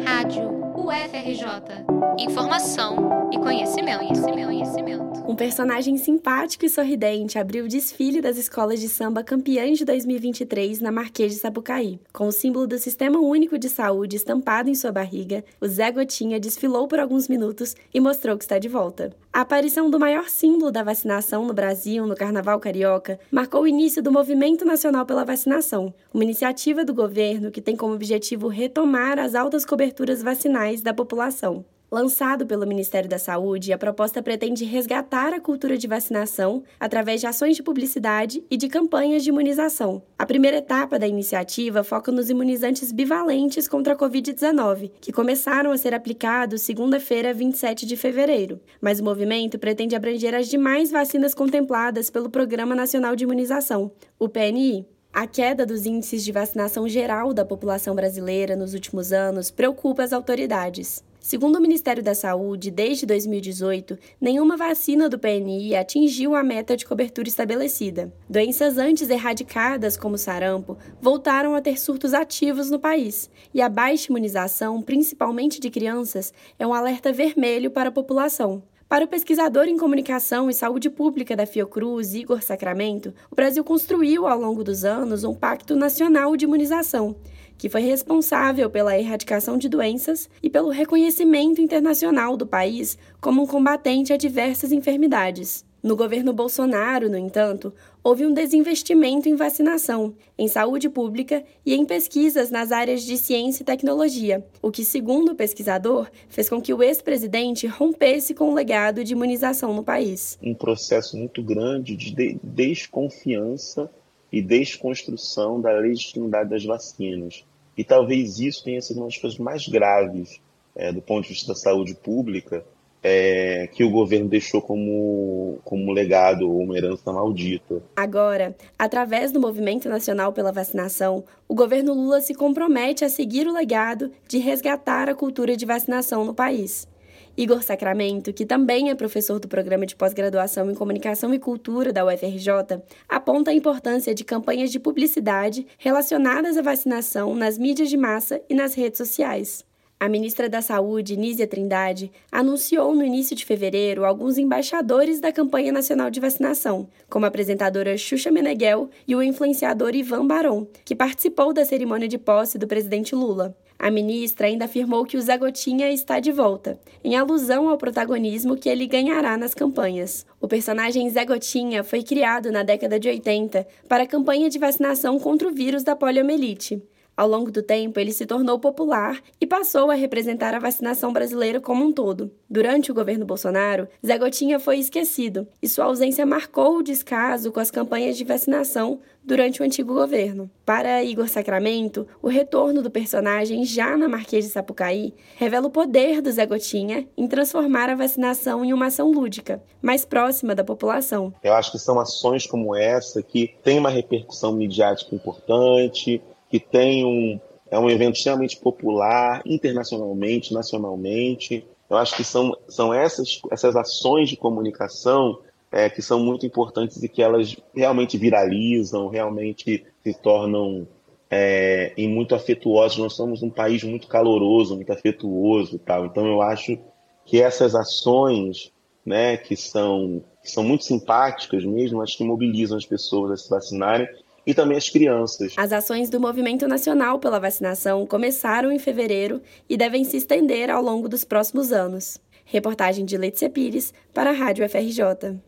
Rádio UFRJ. Informação e conhecimento, conhecimento, conhecimento. Um personagem simpático e sorridente abriu o desfile das escolas de samba campeãs de 2023 na Marquês de Sapucaí. Com o símbolo do Sistema Único de Saúde estampado em sua barriga, o Zé Gotinha desfilou por alguns minutos e mostrou que está de volta. A aparição do maior símbolo da vacinação no Brasil no Carnaval Carioca marcou o início do Movimento Nacional pela Vacinação, uma iniciativa do governo que tem como objetivo retomar as altas coberturas vacinais da população. Lançado pelo Ministério da Saúde, a proposta pretende resgatar a cultura de vacinação através de ações de publicidade e de campanhas de imunização. A primeira etapa da iniciativa foca nos imunizantes bivalentes contra a Covid-19, que começaram a ser aplicados segunda-feira, 27 de fevereiro. Mas o movimento pretende abranger as demais vacinas contempladas pelo Programa Nacional de Imunização, o PNI. A queda dos índices de vacinação geral da população brasileira nos últimos anos preocupa as autoridades. Segundo o Ministério da Saúde, desde 2018, nenhuma vacina do PNI atingiu a meta de cobertura estabelecida. Doenças antes erradicadas, como sarampo, voltaram a ter surtos ativos no país, e a baixa imunização, principalmente de crianças, é um alerta vermelho para a população. Para o pesquisador em comunicação e saúde pública da Fiocruz, Igor Sacramento, o Brasil construiu ao longo dos anos um Pacto Nacional de Imunização, que foi responsável pela erradicação de doenças e pelo reconhecimento internacional do país como um combatente a diversas enfermidades. No governo Bolsonaro, no entanto, houve um desinvestimento em vacinação, em saúde pública e em pesquisas nas áreas de ciência e tecnologia, o que, segundo o pesquisador, fez com que o ex-presidente rompesse com o legado de imunização no país. Um processo muito grande de desconfiança e desconstrução da legitimidade das vacinas. E talvez isso tenha sido uma das coisas mais graves é, do ponto de vista da saúde pública é, que o governo deixou como, como legado ou uma herança maldita. Agora, através do Movimento Nacional pela Vacinação, o governo Lula se compromete a seguir o legado de resgatar a cultura de vacinação no país. Igor Sacramento, que também é professor do programa de pós-graduação em Comunicação e Cultura da UFRJ, aponta a importância de campanhas de publicidade relacionadas à vacinação nas mídias de massa e nas redes sociais. A ministra da Saúde, Nízia Trindade, anunciou no início de fevereiro alguns embaixadores da campanha nacional de vacinação, como a apresentadora Xuxa Meneghel e o influenciador Ivan Baron, que participou da cerimônia de posse do presidente Lula. A ministra ainda afirmou que o Zé Gotinha está de volta, em alusão ao protagonismo que ele ganhará nas campanhas. O personagem Zé Gotinha foi criado na década de 80 para a campanha de vacinação contra o vírus da poliomielite. Ao longo do tempo, ele se tornou popular e passou a representar a vacinação brasileira como um todo. Durante o governo Bolsonaro, Zé Gotinha foi esquecido e sua ausência marcou o descaso com as campanhas de vacinação durante o antigo governo. Para Igor Sacramento, o retorno do personagem já na Marquês de Sapucaí revela o poder do Zé Gotinha em transformar a vacinação em uma ação lúdica, mais próxima da população. Eu acho que são ações como essa que têm uma repercussão midiática importante, que tem um, é um evento extremamente popular, internacionalmente, nacionalmente. Eu acho que são, são essas, essas ações de comunicação é, que são muito importantes e que elas realmente viralizam, realmente se tornam é, e muito afetuosas. Nós somos um país muito caloroso, muito afetuoso, tal. Então eu acho que essas ações, né, que são que são muito simpáticas mesmo, acho que mobilizam as pessoas a se vacinarem e também as crianças. As ações do Movimento Nacional pela Vacinação começaram em fevereiro e devem se estender ao longo dos próximos anos. Reportagem de Letícia Pires para a Rádio FRJ.